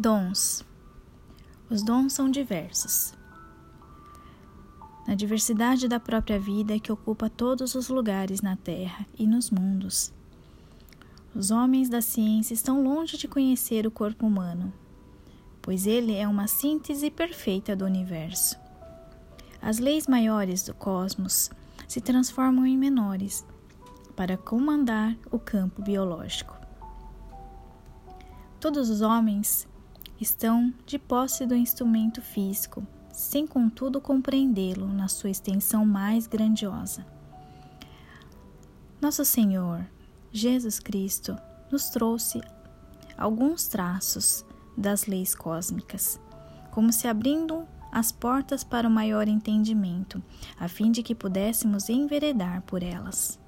Dons. Os dons são diversos. Na diversidade da própria vida que ocupa todos os lugares na Terra e nos mundos. Os homens da ciência estão longe de conhecer o corpo humano, pois ele é uma síntese perfeita do universo. As leis maiores do cosmos se transformam em menores para comandar o campo biológico. Todos os homens estão de posse do instrumento físico, sem contudo compreendê-lo na sua extensão mais grandiosa. Nosso Senhor, Jesus Cristo, nos trouxe alguns traços das leis cósmicas, como se abrindo as portas para o maior entendimento, a fim de que pudéssemos enveredar por elas.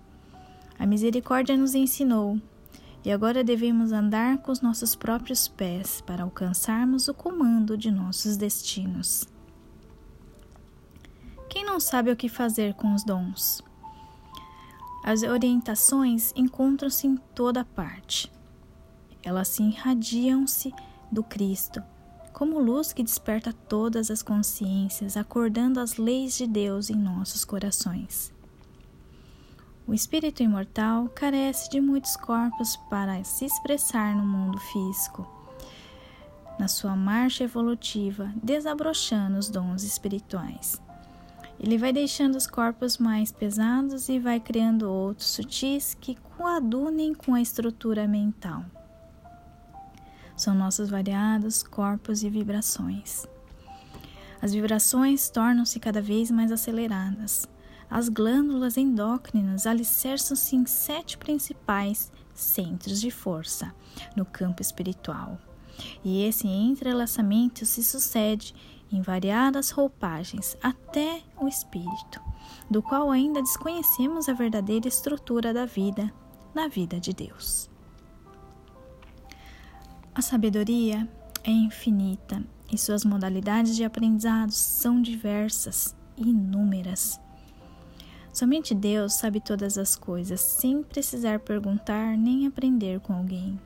A misericórdia nos ensinou e agora devemos andar com os nossos próprios pés para alcançarmos o comando de nossos destinos. Quem não sabe o que fazer com os dons? As orientações encontram-se em toda parte. Elas se irradiam-se do Cristo, como luz que desperta todas as consciências, acordando as leis de Deus em nossos corações. O espírito imortal carece de muitos corpos para se expressar no mundo físico. Na sua marcha evolutiva, desabrochando os dons espirituais. Ele vai deixando os corpos mais pesados e vai criando outros sutis que coadunem com a estrutura mental. São nossos variados corpos e vibrações. As vibrações tornam-se cada vez mais aceleradas as glândulas endócrinas alicerçam-se em sete principais centros de força no campo espiritual. E esse entrelaçamento se sucede em variadas roupagens até o espírito, do qual ainda desconhecemos a verdadeira estrutura da vida na vida de Deus. A sabedoria é infinita e suas modalidades de aprendizado são diversas e inúmeras. Somente Deus sabe todas as coisas, sem precisar perguntar nem aprender com alguém.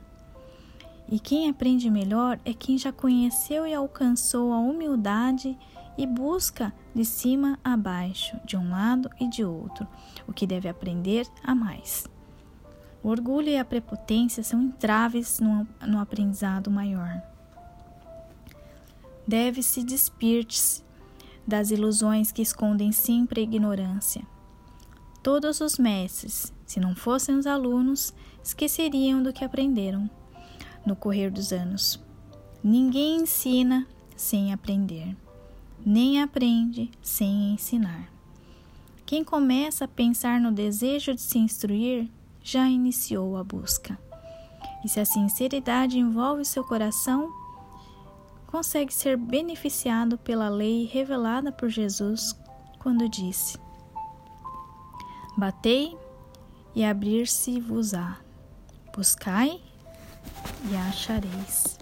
E quem aprende melhor é quem já conheceu e alcançou a humildade e busca de cima a baixo, de um lado e de outro, o que deve aprender a mais. O orgulho e a prepotência são entraves no, no aprendizado maior. Deve-se despir-se das ilusões que escondem sempre a ignorância Todos os mestres, se não fossem os alunos, esqueceriam do que aprenderam no correr dos anos. Ninguém ensina sem aprender, nem aprende sem ensinar. Quem começa a pensar no desejo de se instruir já iniciou a busca. E se a sinceridade envolve seu coração, consegue ser beneficiado pela lei revelada por Jesus quando disse: Batei e abrir-se-vos-á. Buscai e achareis.